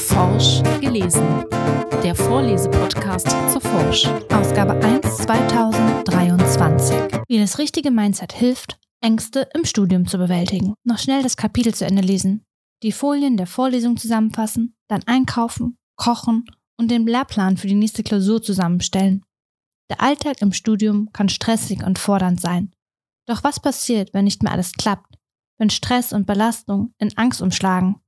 Forsch gelesen. Der Vorlesepodcast zur Forsch. Ausgabe 1 2023. Wie das richtige Mindset hilft, Ängste im Studium zu bewältigen. Noch schnell das Kapitel zu Ende lesen, die Folien der Vorlesung zusammenfassen, dann einkaufen, kochen und den Lehrplan für die nächste Klausur zusammenstellen. Der Alltag im Studium kann stressig und fordernd sein. Doch was passiert, wenn nicht mehr alles klappt? Wenn Stress und Belastung in Angst umschlagen?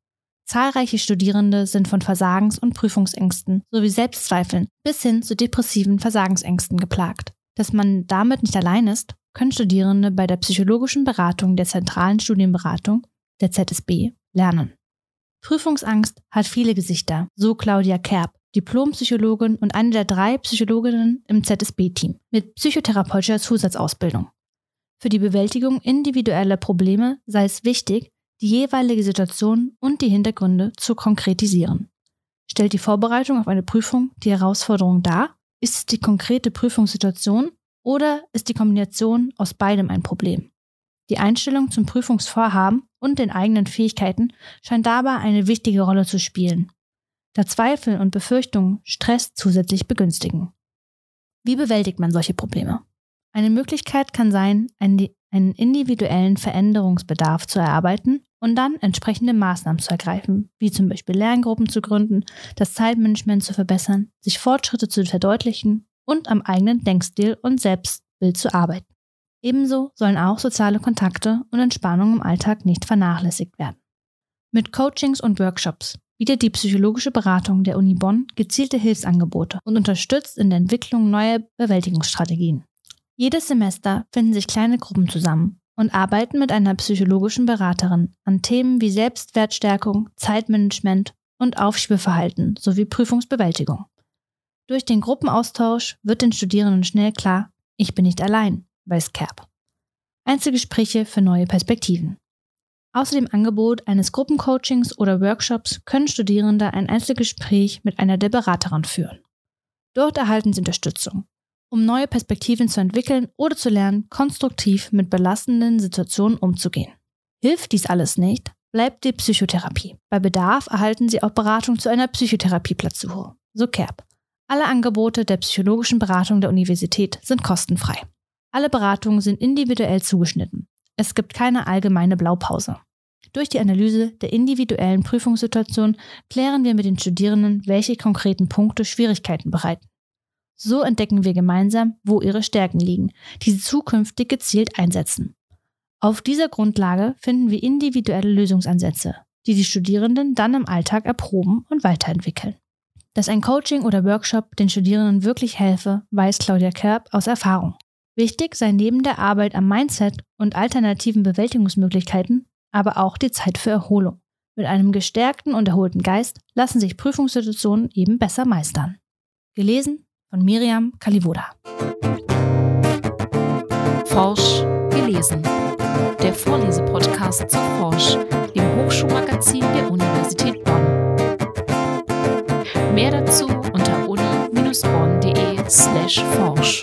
Zahlreiche Studierende sind von Versagens- und Prüfungsängsten sowie Selbstzweifeln bis hin zu depressiven Versagensängsten geplagt. Dass man damit nicht allein ist, können Studierende bei der psychologischen Beratung der zentralen Studienberatung, der ZSB, lernen. Prüfungsangst hat viele Gesichter, so Claudia Kerb, Diplompsychologin und eine der drei Psychologinnen im ZSB-Team mit psychotherapeutischer Zusatzausbildung. Für die Bewältigung individueller Probleme sei es wichtig, die jeweilige Situation und die Hintergründe zu konkretisieren. Stellt die Vorbereitung auf eine Prüfung die Herausforderung dar? Ist es die konkrete Prüfungssituation oder ist die Kombination aus beidem ein Problem? Die Einstellung zum Prüfungsvorhaben und den eigenen Fähigkeiten scheint dabei eine wichtige Rolle zu spielen, da Zweifel und Befürchtungen Stress zusätzlich begünstigen. Wie bewältigt man solche Probleme? Eine Möglichkeit kann sein, einen individuellen Veränderungsbedarf zu erarbeiten und dann entsprechende Maßnahmen zu ergreifen, wie zum Beispiel Lerngruppen zu gründen, das Zeitmanagement zu verbessern, sich Fortschritte zu verdeutlichen und am eigenen Denkstil und Selbstbild zu arbeiten. Ebenso sollen auch soziale Kontakte und Entspannung im Alltag nicht vernachlässigt werden. Mit Coachings und Workshops bietet die psychologische Beratung der Uni Bonn gezielte Hilfsangebote und unterstützt in der Entwicklung neuer Bewältigungsstrategien. Jedes Semester finden sich kleine Gruppen zusammen und arbeiten mit einer psychologischen Beraterin an Themen wie Selbstwertstärkung, Zeitmanagement und Aufschiebeverhalten sowie Prüfungsbewältigung. Durch den Gruppenaustausch wird den Studierenden schnell klar, ich bin nicht allein, weiß Kerb. Einzelgespräche für neue Perspektiven. Außer dem Angebot eines Gruppencoachings oder Workshops können Studierende ein Einzelgespräch mit einer der Beraterinnen führen. Dort erhalten sie Unterstützung, um neue Perspektiven zu entwickeln oder zu lernen, konstruktiv mit belastenden Situationen umzugehen. Hilft dies alles nicht, bleibt die Psychotherapie. Bei Bedarf erhalten Sie auch Beratung zu einer Psychotherapieplatzsuche, so Kerb. Alle Angebote der psychologischen Beratung der Universität sind kostenfrei. Alle Beratungen sind individuell zugeschnitten. Es gibt keine allgemeine Blaupause. Durch die Analyse der individuellen Prüfungssituation klären wir mit den Studierenden, welche konkreten Punkte Schwierigkeiten bereiten. So entdecken wir gemeinsam, wo ihre Stärken liegen, die sie zukünftig gezielt einsetzen. Auf dieser Grundlage finden wir individuelle Lösungsansätze, die die Studierenden dann im Alltag erproben und weiterentwickeln. Dass ein Coaching oder Workshop den Studierenden wirklich helfe, weiß Claudia Kerb aus Erfahrung. Wichtig sei neben der Arbeit am Mindset und alternativen Bewältigungsmöglichkeiten aber auch die Zeit für Erholung. Mit einem gestärkten und erholten Geist lassen sich Prüfungssituationen eben besser meistern. Gelesen von Miriam Kalivoda. Forsch gelesen. Der Vorlesepodcast zu Forsch, dem Hochschulmagazin der Universität Bonn. Mehr dazu unter uni-bonn.de slash forsch.